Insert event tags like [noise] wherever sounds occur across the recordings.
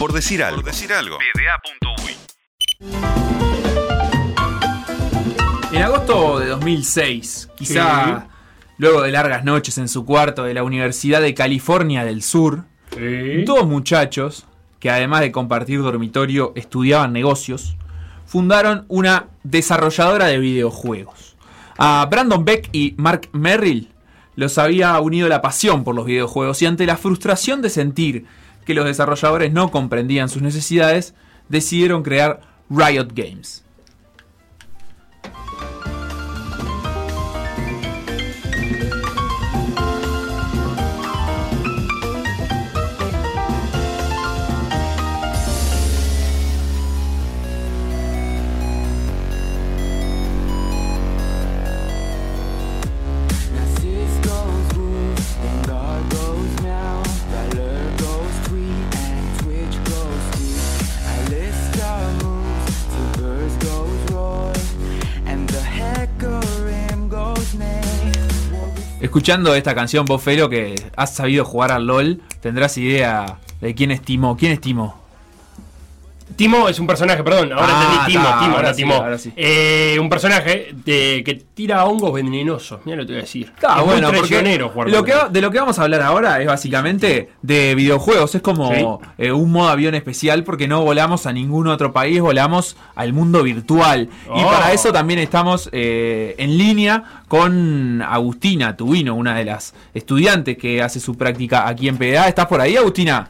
Por decir algo. Por decir algo. En agosto de 2006, quizá luego de largas noches en su cuarto de la Universidad de California del Sur, dos muchachos, que además de compartir dormitorio estudiaban negocios, fundaron una desarrolladora de videojuegos. A Brandon Beck y Mark Merrill los había unido la pasión por los videojuegos y ante la frustración de sentir que los desarrolladores no comprendían sus necesidades, decidieron crear Riot Games. Escuchando esta canción, vos, Felo, que has sabido jugar al LOL, tendrás idea de quién es Timo. ¿Quién es Timo? Timo es un personaje, perdón, ahora Ah, entendí Timo, ta, Timo, ahora sí, Timo. ahora sí. Eh, un personaje de- que tira hongos venenosos, mira lo que te voy a decir. Está es bueno, muy traicionero jugar lo que, de lo que vamos a hablar ahora es básicamente de videojuegos. Es como eh, un modo avión especial porque no volamos a ningún otro país, volamos al mundo virtual. Y Oh. para eso también estamos eh, en línea con Agustina Tubino, una de las estudiantes que hace su práctica aquí en PDA. ¿Estás por ahí, Agustina?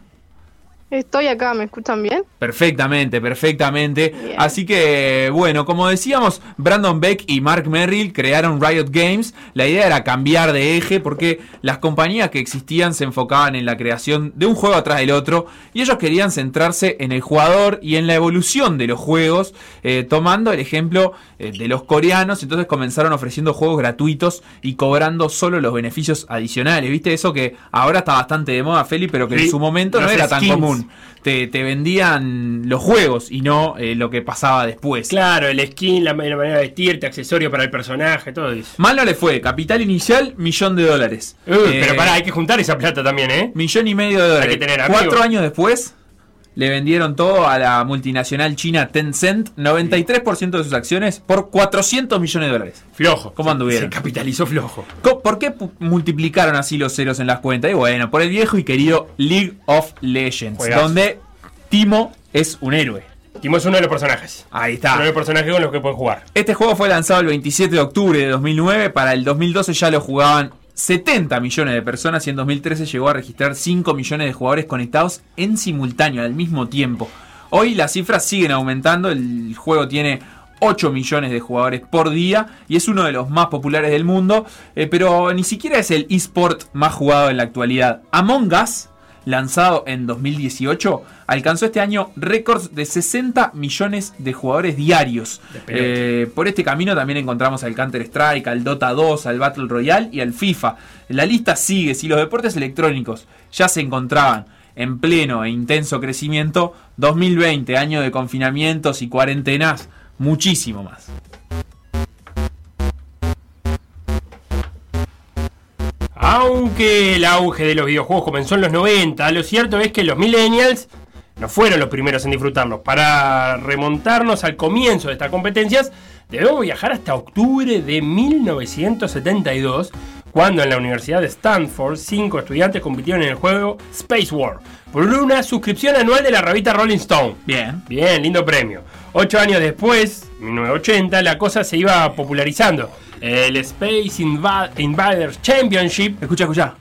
Estoy acá, ¿me escuchan bien? Perfectamente, perfectamente. Bien. Así que, bueno, como decíamos, Brandon Beck y Mark Merrill crearon Riot Games. La idea era cambiar de eje porque las compañías que existían se enfocaban en la creación de un juego atrás del otro y ellos querían centrarse en el jugador y en la evolución de los juegos, eh, tomando el ejemplo eh, de los coreanos. Entonces comenzaron ofreciendo juegos gratuitos y cobrando solo los beneficios adicionales. ¿Viste eso que ahora está bastante de moda, Feli, pero que Sí, en su momento no era tan skins. Te, te vendían los juegos y no eh, lo que pasaba después. Claro, el skin, la, la manera de vestirte, accesorio para el personaje, todo eso. Mal no le fue, capital inicial, millón de dólares. Uh, Eh, pero pará, hay que juntar esa plata también, ¿eh? Millón y medio de dólares. que tener Cuatro años después, le vendieron todo a la multinacional china Tencent, 93% de sus acciones, por 400 millones de dólares. Flojo. ¿Cómo anduvieron? Se capitalizó flojo. ¿Por qué multiplicaron así los ceros en las cuentas? Y bueno, por el viejo y querido League of Legends, Juegazo. donde Timo es un héroe. Timo es uno de los personajes. Ahí Uno está. de los personajes con los que puedes jugar. Este juego fue lanzado el 27 de octubre de 2009. Para el 2012 ya lo jugaban 70 millones de personas y en 2013 llegó a registrar 5 millones de jugadores conectados en simultáneo, al mismo tiempo. Hoy las cifras siguen aumentando. El juego tiene 8 millones de jugadores por día y es uno de los más populares del mundo. eh, pero ni siquiera es el eSport más jugado en la actualidad. Among Us lanzado en 2018, alcanzó este año récords de 60 millones de jugadores diarios. Eh, por este camino también encontramos al Counter-Strike, al Dota 2, al Battle Royale y al FIFA. La lista sigue, si los deportes electrónicos ya se encontraban en pleno e intenso crecimiento, 2020, año de confinamientos y cuarentenas, muchísimo más. Aunque el auge de los videojuegos comenzó en los 90, lo cierto es que los millennials no fueron los primeros en disfrutarlos. Para remontarnos al comienzo de estas competencias, debemos viajar hasta octubre de 1972, cuando en la Universidad de Stanford cinco estudiantes compitieron en el juego Space War por una suscripción anual de la revista Rolling Stone. Bien. Bien, lindo premio. Ocho años después, 1980, la cosa se iba popularizando. El Space Inva- Invaders Championship. Escucha, escucha.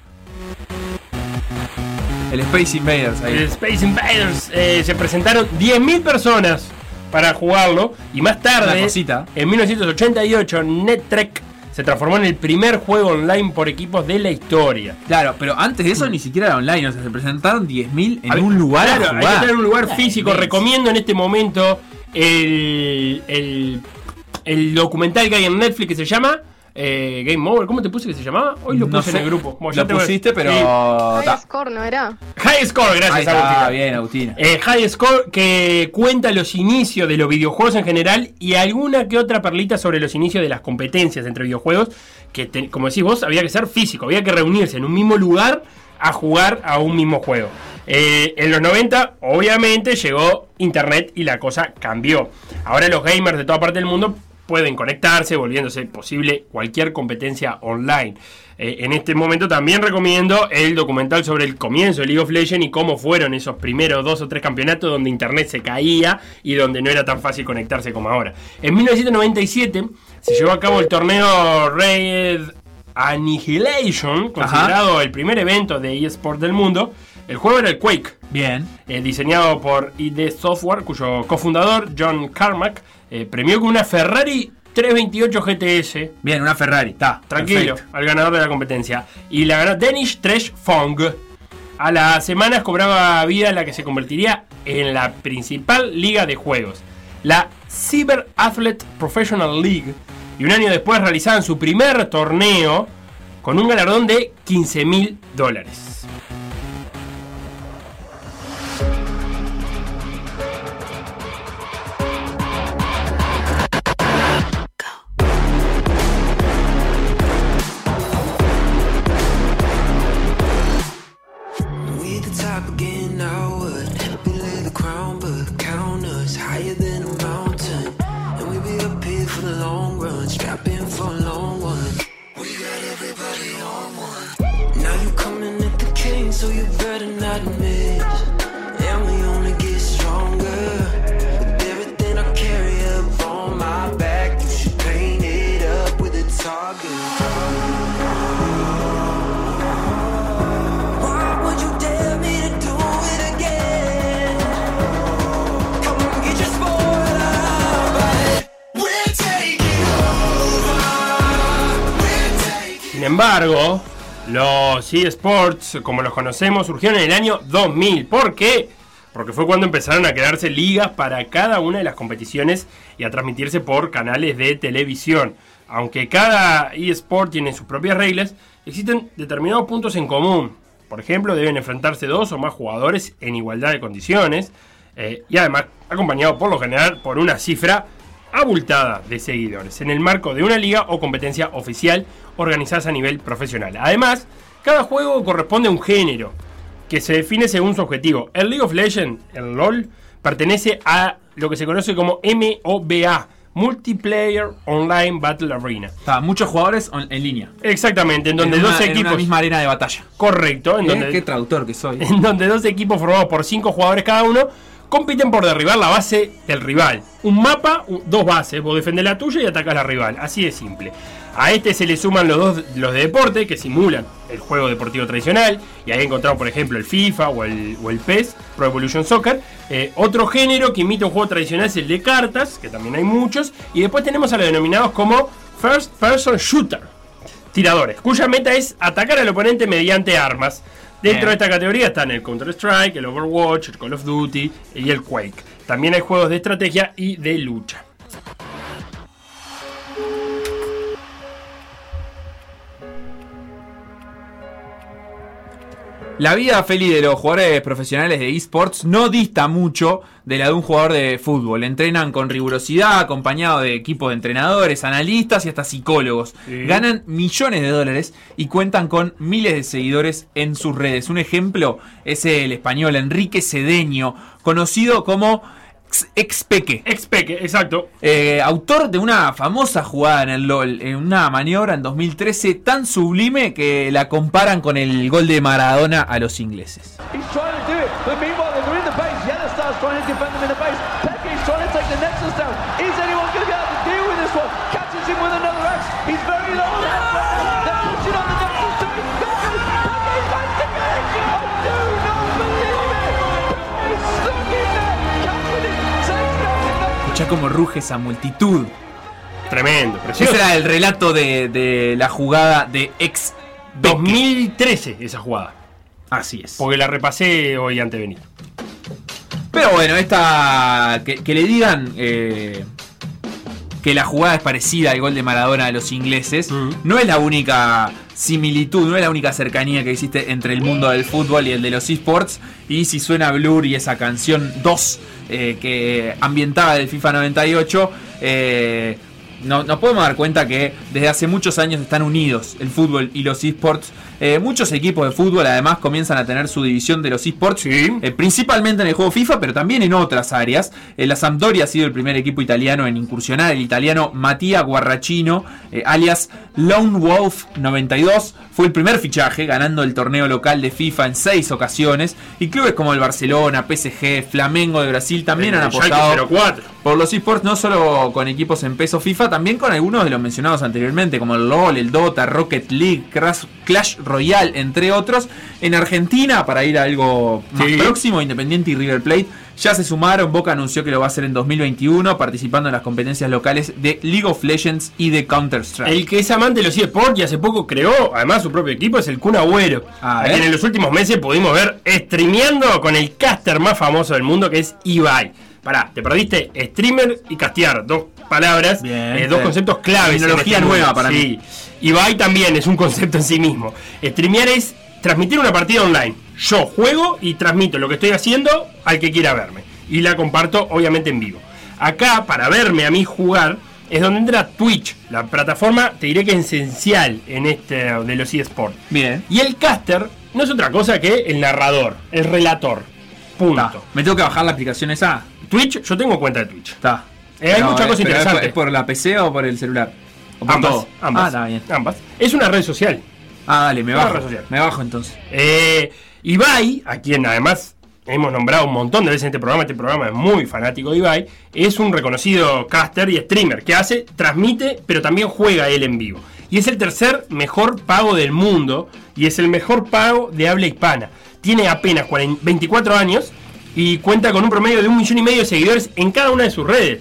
El Space Invaders ahí. El Space Invaders eh, se presentaron 10.000 personas para jugarlo. Y más tarde, en 1988, NetTrek se transformó en el primer juego online por equipos de la historia. Claro, pero antes de eso ni siquiera era online, o sea, se presentaron 10.000 en Había- un lugar Claro, a hay que jugar. estar en un lugar físico. Recomiendo en este momento el, el, el documental que hay en Netflix que se llama eh, Game Over. ¿Cómo te puse que se llamaba? Hoy lo No puse sé. en el grupo. Bueno, ya Lo te pusiste, pero... Sí. High ta. score, ¿no era? High Score, Ahí gracias está, Agustina. bien, Agustina. Eh, High Score que cuenta los inicios de los videojuegos en general y alguna que otra perlita sobre los inicios de las competencias entre videojuegos que, te- como decís vos, había que ser físico, había que reunirse en un mismo lugar a jugar a un mismo juego. Eh, en los 90, obviamente, llegó Internet y la cosa cambió. Ahora los gamers de toda parte del mundo pueden conectarse, volviéndose posible cualquier competencia online. Eh, en este momento también recomiendo el documental sobre el comienzo de League of Legends y cómo fueron esos primeros dos o tres campeonatos donde internet se caía y donde no era tan fácil conectarse como ahora. En 1997 se llevó a cabo el torneo Red Annihilation, considerado el primer evento de eSport del mundo. El juego era el Quake. Bien. Eh, diseñado por ID Software, cuyo cofundador, John Carmack, eh, premió con una Ferrari 328 GTS. Bien, una Ferrari, está. Tranquilo, perfecto. al ganador de la competencia. Y la ganó Danish Tresh Fong. A las semanas cobraba vida la que se convertiría en la principal liga de juegos, la Cyber Athlete Professional League. Y un año después realizaban su primer torneo con un galardón de 15 mil dólares. Sin embargo, los eSports, como los conocemos, surgieron en el año 2000. ¿Por qué? Porque fue cuando empezaron a crearse ligas para cada una de las competiciones y a transmitirse por canales de televisión. Aunque cada eSport tiene sus propias reglas, existen determinados puntos en común. Por ejemplo, deben enfrentarse dos o más jugadores en igualdad de condiciones eh, y además acompañado por lo general por una cifra abultada de seguidores en el marco de una liga o competencia oficial organizadas a nivel profesional. Además, cada juego corresponde a un género que se define según su objetivo. El League of Legends, el LOL, pertenece a lo que se conoce como MOBA, Multiplayer Online Battle Arena. Está, muchos jugadores on- en línea. Exactamente, en donde en una, dos en una equipos. misma arena de batalla. Correcto, en ¿Eh? donde Qué traductor que soy. [laughs] en donde dos equipos formados por cinco jugadores cada uno compiten por derribar la base del rival. Un mapa, u- dos bases, vos defendés la tuya y atacás la rival. Así de simple. A este se le suman los dos los de deporte que simulan el juego deportivo tradicional. Y ahí encontramos, por ejemplo, el FIFA o el, o el PES, Pro Evolution Soccer. Eh, otro género que imita un juego tradicional es el de cartas, que también hay muchos. Y después tenemos a los denominados como First Person Shooter tiradores, cuya meta es atacar al oponente mediante armas. Dentro de esta categoría están el Counter-Strike, el Overwatch, el Call of Duty y el Quake. También hay juegos de estrategia y de lucha. La vida feliz de los jugadores profesionales de esports no dista mucho de la de un jugador de fútbol. Entrenan con rigurosidad, acompañado de equipo de entrenadores, analistas y hasta psicólogos. Sí. Ganan millones de dólares y cuentan con miles de seguidores en sus redes. Un ejemplo es el español Enrique Cedeño, conocido como Ex- Expeque. Expeque, exacto. Eh, autor de una famosa jugada en el LOL, en una maniobra en 2013 tan sublime que la comparan con el gol de Maradona a los ingleses. Escuchá cómo ruge esa multitud. Tremendo, precioso. Ese era el relato de, de la jugada de ex 2013 esa jugada. Así es. Porque la repasé hoy antes de venir. Pero bueno, esta. Que, que le digan eh, que la jugada es parecida al gol de Maradona de los ingleses. No es la única similitud, no es la única cercanía que existe entre el mundo del fútbol y el de los esports. Y si suena Blur y esa canción 2 eh, que ambientaba del FIFA 98. Eh, no- nos podemos dar cuenta que desde hace muchos años están unidos el fútbol y los esports Eh, muchos equipos de fútbol además comienzan a tener su división de los esports, Sí. eh, principalmente en el juego FIFA, pero también en otras áreas. Eh, la Sampdoria ha sido el primer equipo italiano en incursionar, el italiano Mattia Guarracino, alias Lone Wolf 92, fue el primer fichaje, ganando el torneo local de FIFA en seis ocasiones, y clubes como el Barcelona, PSG, Flamengo de Brasil también han El apostado 04. por los esports no solo con equipos en peso FIFA, también con algunos de los mencionados anteriormente, como el LOL, el Dota, Rocket League, Crash, Clash Royale, entre otros. En Argentina, para ir a algo más Sí. próximo, Independiente y River Plate ya se sumaron. Boca anunció que lo va a hacer en 2021, participando en las competencias locales de League of Legends y de Counter-Strike. El que es amante de los eSports y hace poco creó además su propio equipo es el Kun Agüero. A a ver. quien en los últimos meses pudimos ver streameando con el caster más famoso del mundo que es Ibai. Pará, te perdiste streamer y castear, dos palabras, Bien, eh, dos conceptos claves. Tecnología este nueva para sí. Ibai también es un concepto en sí mismo. Streamear es transmitir una partida online. Yo juego y transmito lo que estoy haciendo al que quiera verme. Y la comparto obviamente en vivo. Acá, para verme a mí jugar, es donde entra Twitch, la plataforma, te diré que es esencial en este de los eSports. Bien. Y el caster no es otra cosa que el narrador, el relator. Punto. Me tengo que bajar la aplicación esa. Twitch, yo tengo cuenta de Twitch. Está. Eh, hay mucha cosa pero es por- interesante. ¿Es por la PC o por el celular? ¿O por Ambas, todo? ambas, Ah, está bien. ambas. Es una red social. Ah, dale, me bajo. red social. Me bajo entonces. Eh, Ibai, a quien además hemos nombrado un montón de veces en este programa, este programa es muy fanático de Ibai, es un reconocido caster y streamer que hace, transmite, pero también juega él en vivo. Y es el tercer mejor pago del mundo y es el mejor pago de habla hispana. Tiene apenas 40 24 años y cuenta con un promedio de un millón y medio de seguidores en cada una de sus redes.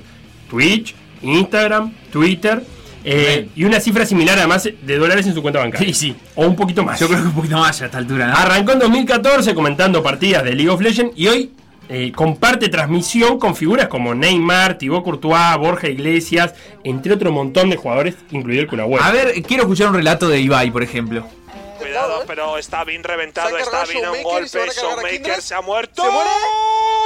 Twitch, Instagram, Twitter. eh, y una cifra similar además de dólares en su cuenta bancaria. Sí, sí. O un poquito más. Yo creo que un poquito más a esta altura, ¿no? Arrancó en 2014 comentando partidas de League of Legends y hoy eh, comparte transmisión con figuras como Neymar, Thibaut Courtois, Borja Iglesias, entre otro montón de jugadores, incluido el Kun. A ver, quiero escuchar un relato de Ibai, por ejemplo. Cuidado, pero está bien reventado, está bien un golpe. Showmaker se ha muerto. ¿Se muere?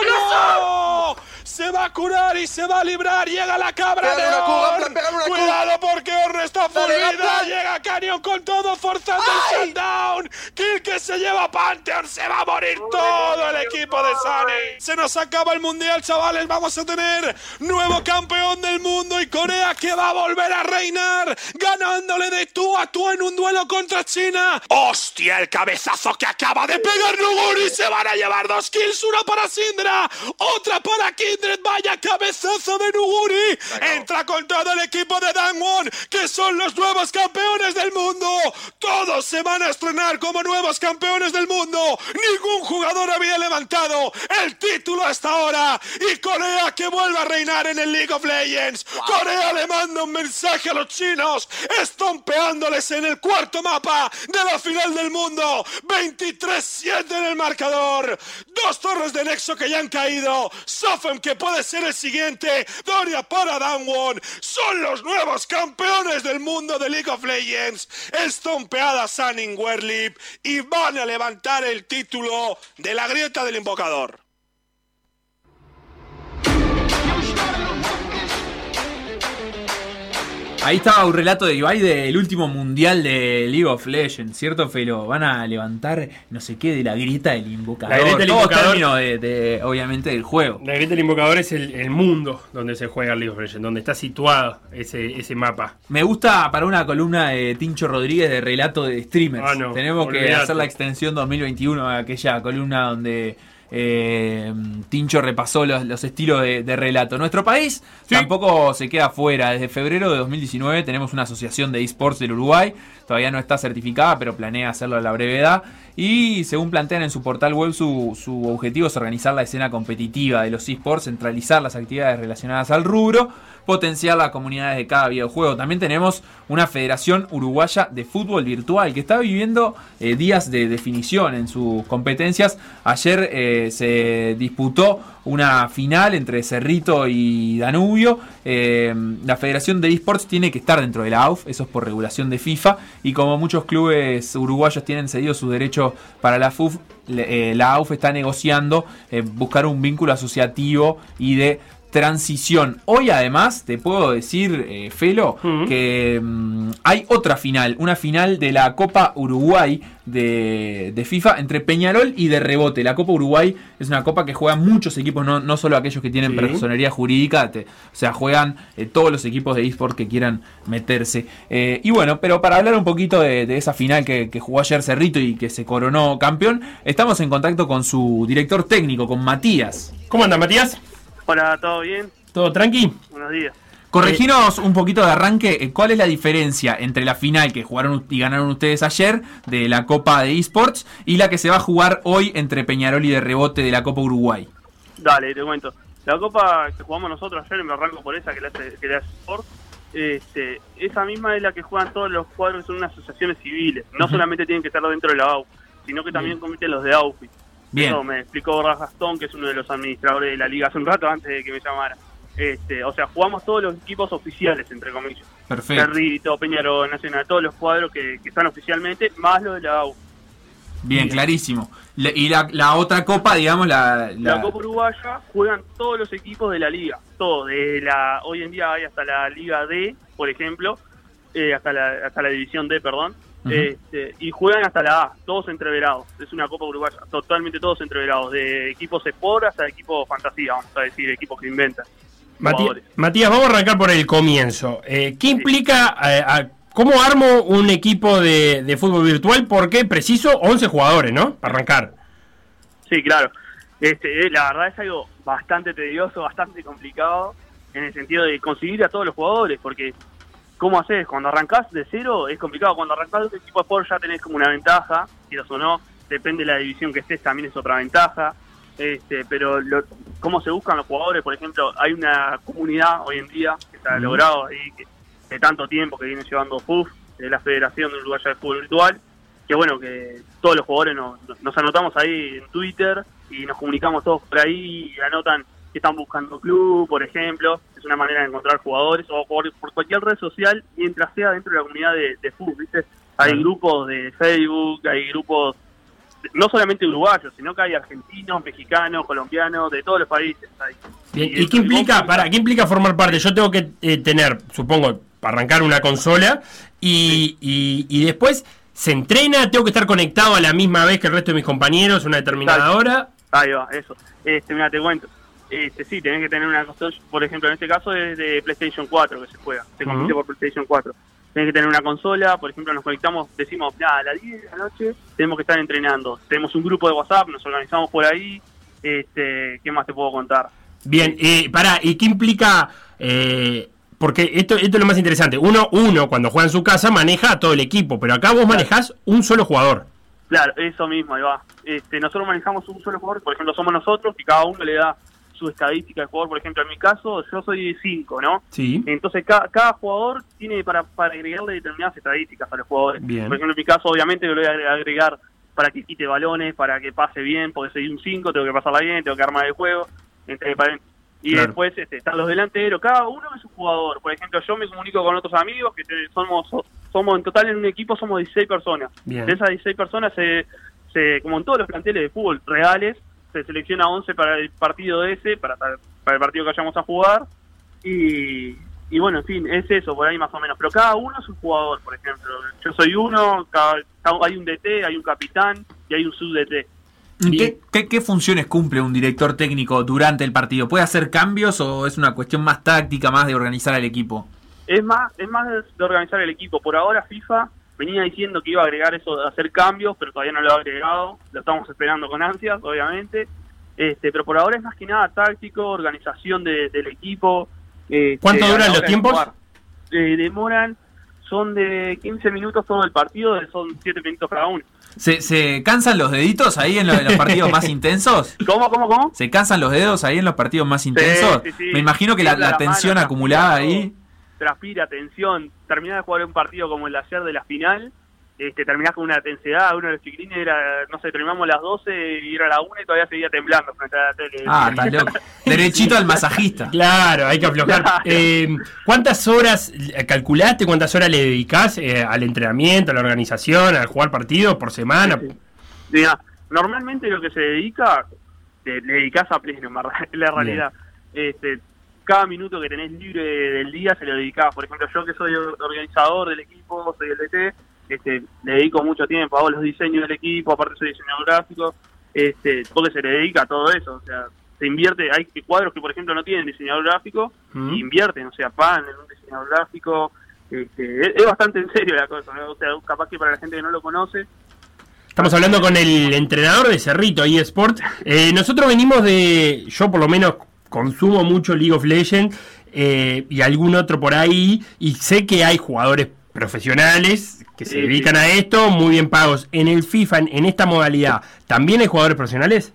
¡No! Se va a curar y se va a librar. Llega la cabra de Orn. Cuidado porque Orn está. Gaplan. Llega Canyon con todo, forzando el shutdown. Kill que se lleva Pantheon. Se va a morir todo el equipo de Sunny. Se nos acaba el mundial, chavales. Vamos a tener nuevo campeón del mundo y Corea que va a volver a reinar. Ganándole de tú a tú en un duelo contra China. ¡Hostia! El cabezazo que acaba de pegar Nuguri. Se van a llevar dos kills. Una para Sindra. Otra para Kindred. Vaya cabezazo de Nuguri. Entra con todo el equipo de Dangwon. Que son los nuevos campeones del mundo. Todos se van a estrenar como nuevos campeones del mundo. Ningún jugador había levantado el título hasta ahora. Y Corea que vuelve a reinar en el League of Legends. Corea le manda un mensaje a los chinos. Estompeándoles en el cuarto mapa de la final del mundo. 23-7 en el marcador. Dos torres de Nexo que ya han caído. Sofem que puede ser el siguiente. Doria para Downwon. Son los nuevos campeones del mundo de League of Legends. Estompeada Sunning Werlip. Y van a levantar el título de la grieta del invocador. Ahí estaba un relato de Ibai del último mundial de League of Legends, ¿cierto, Felo? Van a levantar no sé qué de la grieta del invocador. La grieta del Todos invocador. términos de, de, obviamente, del juego. La grieta del invocador es el, el mundo donde se juega League of Legends, donde está situado ese, ese mapa. Me gusta para una columna de Tincho Rodríguez de relato de streamers. Ah, no, Tenemos que hacer la extensión 2021 a aquella columna donde eh, Tincho repasó los, los estilos de, de relato. Nuestro país Sí. tampoco se queda fuera. Desde febrero de 2019 tenemos una asociación de esports del Uruguay. Todavía no está certificada, pero planea hacerlo a la brevedad. Y según plantean en su portal web, su, su objetivo es organizar la escena competitiva de los esports, centralizar las actividades relacionadas al rubro, potenciar las comunidades de cada videojuego. También tenemos una Federación Uruguaya de Fútbol Virtual que está viviendo eh, días de definición en sus competencias. Ayer eh, se disputó una final entre Cerrito y Danubio. Eh, la Federación de Esports tiene que estar dentro de la AUF, eso es por regulación de FIFA. Y como muchos clubes uruguayos tienen cedido sus derechos para la FUF, la AUF está negociando buscar un vínculo asociativo y de transición. Hoy además te puedo decir, eh, Felo, que mm, hay otra final, una final de la Copa Uruguay de, de FIFA entre Peñarol y de Rebote. La Copa Uruguay es una copa que juegan muchos equipos, no, no solo aquellos que tienen Sí. personería jurídica, te- o sea, juegan eh, todos los equipos de eSport que quieran meterse. Eh, y bueno, pero para hablar un poquito de, de esa final que, que jugó ayer Cerrito y que se coronó campeón, estamos en contacto con su director técnico, con Matías. ¿Cómo anda, Matías? Hola, ¿todo bien? ¿Todo tranqui? Buenos días. Correginos un poquito de arranque, eh, ¿cuál es la diferencia entre la final que jugaron y ganaron ustedes ayer de la Copa de Esports y la que se va a jugar hoy entre Peñarol y de Rebote de la Copa Uruguay? Dale, te cuento. La copa que jugamos nosotros ayer, me arranco por esa, que le hace, que le hace Sport, este, esa misma es la que juegan todos los cuadros que son unas asociaciones civiles. No solamente tienen que estar dentro de la AUF, sino que también compiten los de AUFI. Bien. Eso me explicó Gastón, que es uno de los administradores de la liga hace un rato antes de que me llamara. Este, o sea, jugamos todos los equipos oficiales, entre comillas. Perfecto. Cerrito, Peñarol, Nacional, todos los cuadros que, que están oficialmente, más los de la AUF. Bien, clarísimo. Le- y la, la otra copa, digamos, la... La, la- Copa Uruguaya juegan todos los equipos de la liga, todo, de la hoy en día hay hasta la Liga D, por ejemplo, eh, hasta la hasta la División D, perdón, Este, y juegan hasta la A, todos entreverados. Es una Copa Uruguaya, totalmente todos entreverados, de equipos Sport hasta equipos fantasía, vamos a decir, equipos que inventan. Matías, vamos a arrancar por el comienzo. Eh, ¿Qué implica, eh, a- cómo armo un equipo de, de fútbol virtual? Porque preciso 11 jugadores, ¿no? Para arrancar. Sí, claro. Este, eh, la verdad es algo bastante tedioso, bastante complicado, en el sentido de conseguir a todos los jugadores, porque ¿cómo haces? Cuando arrancás de cero es complicado. Cuando arrancás de un equipo de sport ya tenés como una ventaja, quieras o no, depende de la división que estés, también es otra ventaja. Este, pero lo- cómo se buscan los jugadores, por ejemplo, hay una comunidad hoy en día que se ha logrado ahí que, de tanto tiempo que viene llevando FUF, de la Federación de Uruguaya de Fútbol Virtual, que bueno, que todos los jugadores nos, nos anotamos ahí en Twitter y nos comunicamos todos por ahí y anotan que están buscando club, por ejemplo, es una manera de encontrar jugadores o por, por cualquier red social mientras sea dentro de la comunidad de, de fútbol, ¿viste? Hay grupos de Facebook, hay grupos no solamente uruguayos, sino que hay argentinos, mexicanos, colombianos, de todos los países. Bien, Y ¿Y qué implica, para, qué implica formar parte? Yo tengo que eh, tener, supongo, para arrancar una consola y, y- y después se entrena, tengo que estar conectado a la misma vez que el resto de mis compañeros, una determinada Exacto. hora. Ahí va, eso. Este, mira, te cuento. Este, sí, tenés que tener una consola, por ejemplo, en este caso es de PlayStation 4 que se juega, se compite por PlayStation 4. Tenés que tener una consola, por ejemplo, nos conectamos, decimos, ya, a las 10 de la noche tenemos que estar entrenando. Tenemos un grupo de WhatsApp, nos organizamos por ahí. Este, ¿Qué más te puedo contar? Bien, eh, pará, ¿y qué implica? eh, porque esto, esto es lo más interesante. Uno, uno, cuando juega en su casa, maneja a todo el equipo, pero acá vos manejás un solo jugador. Claro, eso mismo, ahí va. Este, nosotros manejamos un solo jugador, por ejemplo, somos nosotros, y cada uno le da su estadística de jugador. Por ejemplo, en mi caso, yo soy 5, ¿no? Sí. Entonces, ca- cada jugador tiene para, para agregarle determinadas estadísticas a los jugadores. Bien. Por ejemplo, en mi caso, obviamente, yo le voy a agregar para que quite balones, para que pase bien, porque soy un 5, tengo que pasarla bien, tengo que armar el juego. entre- para- y Claro. después este, están los delanteros, cada uno es un jugador. Por ejemplo, yo me comunico con otros amigos, que somos somos en total en un equipo somos 16 personas. Bien. De esas 16 personas, se, se, como en todos los planteles de fútbol reales, se selecciona 11 para el partido ese, para, para el partido que vayamos a jugar. Y, y bueno, en fin, es eso, por ahí más o menos. Pero cada uno es un jugador, por ejemplo. Yo soy uno, cada, hay un DT, hay un capitán y hay un sub-DT. ¿Qué, qué, qué funciones cumple un director técnico durante el partido? ¿Puede hacer cambios o es una cuestión más táctica, más de organizar al equipo? Es más, es más de organizar el equipo. Por ahora FIFA venía diciendo que iba a agregar eso de hacer cambios, pero todavía no lo ha agregado. Lo estamos esperando con ansias, obviamente. Este, pero por ahora es más que nada táctico, organización de- del equipo. este, ¿Cuánto duran los tiempos? Eh, demoran, son de 15 minutos todo el partido, son 7 minutos cada uno. ¿Se, se cansan los deditos ahí en, lo- en los partidos más [laughs] intensos? ¿Cómo, cómo, cómo? ¿Se cansan los dedos ahí en los partidos más intensos? sí, sí. Me imagino que la, Tiembla la la tensión mano, acumulada ahí... transpira, tensión, terminás de jugar un partido como el de ayer de la final, este, terminás con una tensidad, uno de los chiquilines era, no sé, terminamos las 12 y era la 1 y todavía seguía temblando frente a la tele. Ah, estás loco. [laughs] Derechito al masajista. Claro, hay que aflojar. Claro. Eh, ¿Cuántas horas calculaste? ¿Cuántas horas le dedicás eh, al entrenamiento, a la organización, al jugar partido por semana? Sí, sí. Mira, normalmente lo que se dedica, te- le dedicás a pleno, en [laughs] la realidad. Este, cada minuto que tenés libre del día se lo dedicás. Por ejemplo, yo que soy organizador del equipo, soy el DT, este, le dedico mucho tiempo, hago los diseños del equipo, aparte soy diseñador gráfico, este, porque se le dedica a todo eso, o sea, se invierte, hay cuadros que por ejemplo no tienen diseñador gráfico, Mm. y invierten, o sea, pagan en un diseñador gráfico, este, es, es bastante en serio la cosa, ¿no? o sea, capaz que para la gente que no lo conoce, Estamos hablando con el entrenador de Cerrito, eSport. Eh, nosotros venimos de, yo por lo menos consumo mucho League of Legends eh, y algún otro por ahí, y sé que hay jugadores profesionales que se dedican a esto, muy bien pagos. En el FIFA, en, en esta modalidad, ¿también hay jugadores profesionales?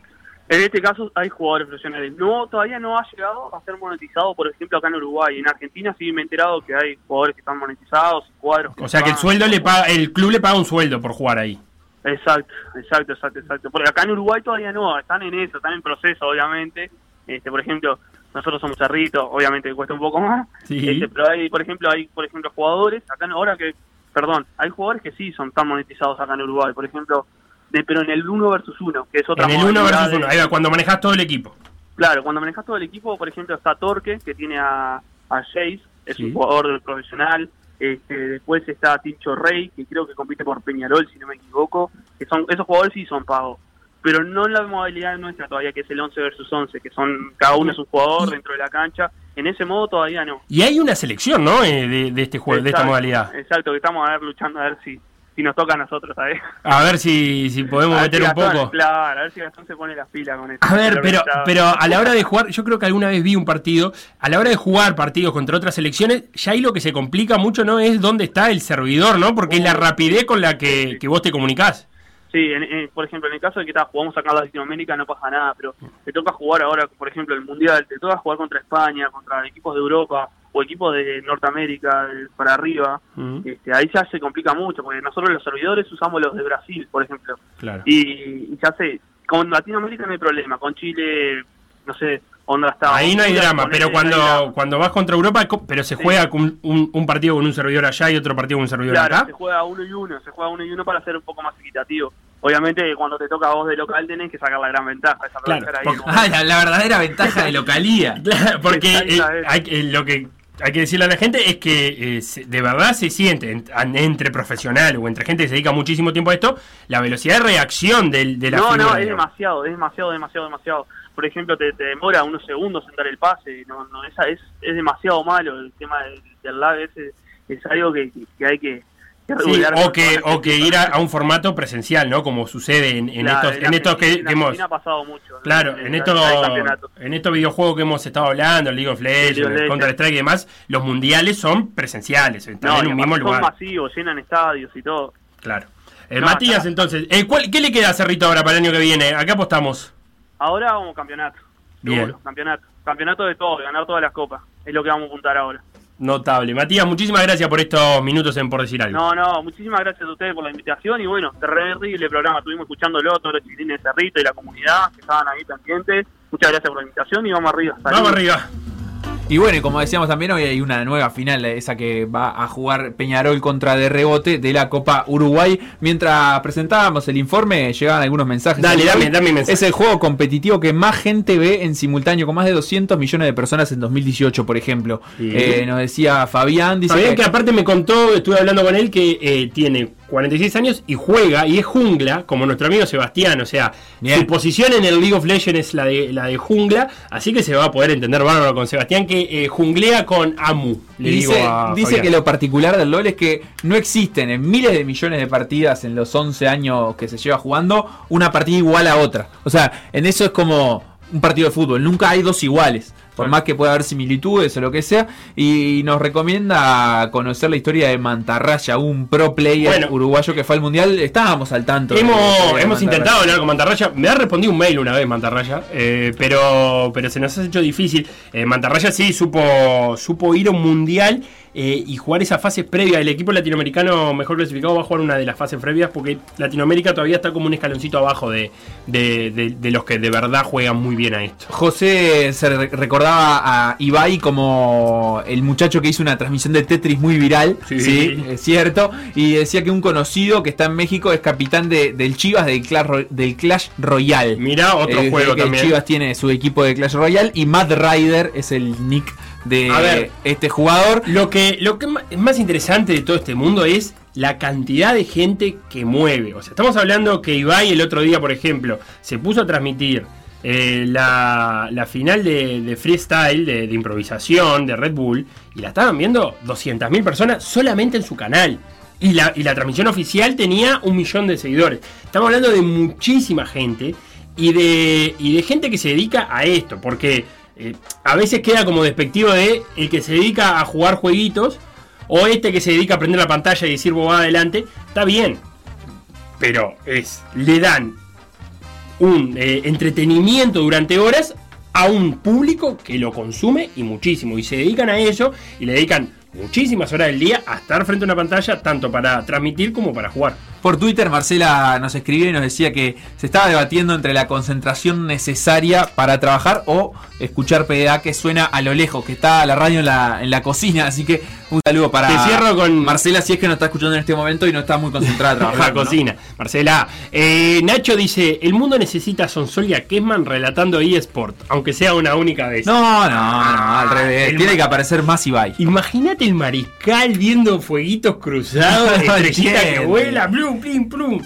En este caso hay jugadores profesionales. No, todavía no ha llegado a ser monetizado, por ejemplo, acá en Uruguay. En Argentina sí me he enterado que hay jugadores que están monetizados, cuadros. O sea que el sueldo le paga, el club le paga un sueldo por jugar ahí. Exacto, exacto, exacto, exacto. Porque acá en Uruguay todavía no, están en eso, están en proceso, obviamente. Este, por ejemplo, nosotros somos cerritos, obviamente cuesta un poco más. Sí. Este, pero hay, por ejemplo, hay, por ejemplo, jugadores acá en- ahora que, perdón, hay jugadores que sí son tan monetizados acá en Uruguay. Por ejemplo, de, pero en el 1 versus 1, que es otra En el 1 modalidad versus de- 1, ahí va, cuando manejas todo el equipo. Claro, cuando manejas todo el equipo, por ejemplo, está Torque, que tiene a, a Jace, es Sí. un jugador profesional. Este, después está Tincho Rey, que creo que compite por Peñarol, si no me equivoco. que son Esos jugadores sí son pagos. Pero no en la modalidad nuestra todavía, que es el 11 versus 11, que son cada uno es un jugador dentro de la cancha. En ese modo todavía no. Y hay una selección, ¿no? Eh, de, de este juego, de esta modalidad. Exacto, que estamos a ver luchando a ver si, si nos toca a nosotros, ¿sabes? A ver si, si podemos A meter si un poco. Claro, a ver si Gastón se pone las pilas con esto. A ver, pero, pero a la hora de jugar, yo creo que alguna vez vi un partido, a la hora de jugar partidos contra otras selecciones, ya ahí lo que se complica mucho no es dónde está el servidor, ¿no? Porque es la rapidez con la que, que vos te comunicás. Sí, en- en- por ejemplo, en el caso de que ta, jugamos acá en Latinoamérica no pasa nada, pero te toca jugar ahora, por ejemplo, el Mundial, te toca jugar contra España, contra equipos de Europa o equipos de Norteamérica, para arriba, este, ahí ya se complica mucho, porque nosotros los servidores usamos los de Brasil, por ejemplo, Claro. y, y ya sé, con Latinoamérica no hay problema, con Chile, no sé, onda está... Ahí no hay drama, pero cuando, drama. cuando vas contra Europa, pero se Sí. juega con un, un partido con un servidor allá y otro partido con un servidor Claro, acá. se juega uno y uno, se juega uno y uno para ser un poco más equitativo. Obviamente, cuando te toca a vos de local tenés que sacar la gran ventaja, esa Claro, ahí Ah, la, la verdadera ventaja de localía. [laughs] Claro, porque eh, hay, que- lo que hay que decirle a la gente es que eh, se- de verdad se siente en- an- entre profesionales o entre gente que se dedica muchísimo tiempo a esto, la velocidad de reacción del, de la no, no, es demasiado, es demasiado, demasiado, demasiado. Por ejemplo, te, te demora unos segundos en dar el pase, no, no, esa es, es demasiado malo el tema del, del lag ese, es algo que, que hay que Sí, o que, o que ir a, a un formato presencial, ¿no? Como sucede en, en Claro, estos, en estos que, hemos... Ha pasado mucho. ¿no? Claro, en la- estos, en estos videojuegos que hemos estado hablando, League of Legends, Legends. Counter Strike y demás, los mundiales son presenciales, están No, en un mismo lugar. son masivos, llenan estadios y todo. Claro. Eh, No, Matías, entonces, eh, ¿cuál- ¿qué le queda a Cerrito ahora para el año que viene? Acá apostamos. Ahora vamos campeonato. Bien. Seguro, campeonato. Campeonato de todo, ganar todas las copas. Es lo que vamos a apuntar ahora. Notable. Matías, muchísimas gracias por estos minutos en Por Decir Algo. No, no, muchísimas gracias a ustedes por la invitación y bueno, terrible programa. Estuvimos escuchándolo, todos los chiquilines de Cerrito y la comunidad que estaban ahí pendientes. Muchas gracias por la invitación y vamos arriba. Vamos arriba. Y bueno, y como decíamos también, hoy hay una nueva final, esa que va a jugar Peñarol contra de rebote de la Copa Uruguay. Mientras presentábamos el informe, llegaban algunos mensajes. Dale, dame, dame mensaje. Es el juego competitivo que más gente ve en simultáneo, con más de 200 millones de personas en 2018, por ejemplo. Sí. Eh, nos decía Fabián, dice Fabián, que- que aparte me contó, estuve hablando con él, que eh, tiene 46 años y juega y es jungla, como nuestro amigo Sebastián. O sea, Bien. su posición en el League of Legends es la de, la de jungla, así que se va a poder entender bárbaro con Sebastián, que eh, junglea con Amu. Le dice, digo a dice que lo particular del LOL es que no existen en miles de millones de partidas en los 11 años que se lleva jugando una partida igual a otra. O sea, en eso es como un partido de fútbol, nunca hay dos iguales. Por Claro. más que pueda haber similitudes o lo que sea, y nos recomienda conocer la historia de Mantarraya, un pro player Bueno. uruguayo que fue al mundial. Estábamos al tanto. Hemos, intentado hablar con Mantarraya. Me ha respondido un mail una vez Mantarraya, eh, pero, pero se nos ha hecho difícil. Eh, Mantarraya sí supo, supo ir a un mundial eh, y jugar esa fase previa. El equipo latinoamericano mejor clasificado va a jugar una de las fases previas porque Latinoamérica todavía está como un escaloncito abajo de, de, de- de los que de verdad juegan muy bien a esto. José se re- recordaba a Ibai como el muchacho que hizo una transmisión de Tetris muy viral, Sí. sí, es cierto, y decía que un conocido que está en México es capitán de- del Chivas del Clash, del Clash Royale. Mirá, otro Eh, juego que también. Chivas tiene su equipo de Clash Royale y Matt Ryder es el nick de ver. este jugador. Lo que, lo que es más interesante de todo este mundo es la cantidad de gente que mueve. O sea, estamos hablando que Ibai el otro día, por ejemplo, se puso a transmitir eh, la, la final de, de freestyle, de, de improvisación de Red Bull, y la estaban viendo 200.000 personas solamente en su canal. Y la, y la transmisión oficial tenía un millón de seguidores. Estamos hablando de muchísima gente y de, y de gente que se dedica a esto, porque eh, a veces queda como despectivo de el que se dedica a jugar jueguitos o este que se dedica a prender la pantalla y decir bobada adelante, está bien, pero es le dan un eh, entretenimiento durante horas a un público que lo consume y muchísimo y se dedican a ello y le dedican muchísimas horas del día a estar frente a una pantalla tanto para transmitir como para jugar. Por Twitter Marcela nos escribió y nos decía que se estaba debatiendo entre la concentración necesaria para trabajar o escuchar PDA que suena a lo lejos, que está la radio en la, en la cocina, así que un saludo para Te cierro con- Marcela si es que nos está escuchando en este momento y no está muy concentrada [laughs] a en la ¿no? cocina. Marcela, eh, Nacho dice, el mundo necesita a Sonsol y a Kessman relatando eSport, aunque sea una única vez. No, no, no, al revés. El Tiene que aparecer más Ibai. Imagínate el mariscal viendo fueguitos cruzados, [laughs] No estrellita que vuela,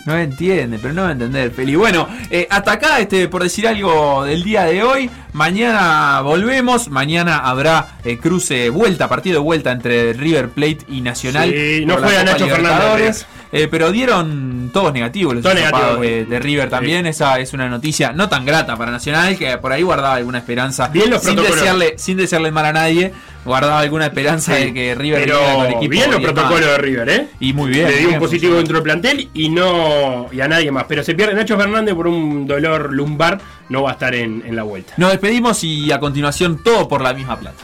No entiende, pero no va a entender, Feli. Bueno, eh, hasta acá, este, por decir algo del día de hoy. Mañana volvemos. Mañana habrá eh, cruce, vuelta, partido de vuelta entre River Plate y Nacional. Sí, no juega Nacho Fernández. Eh, pero dieron todos negativos los hisopados negativos. de, de River también. Esa es una noticia no tan grata para Nacional, que por ahí guardaba alguna esperanza. Bien los sin protocolos. desearle, sin desearle mal a nadie, guardaba alguna esperanza de que River Pero con el equipo bien los protocolos más. de River, ¿eh? Y muy bien. Le dio un positivo dentro del plantel y no y a nadie más. Pero se pierde Nacho Fernández por un dolor lumbar, no va a estar en, la vuelta. Nos despedimos y a continuación todo por la misma plata.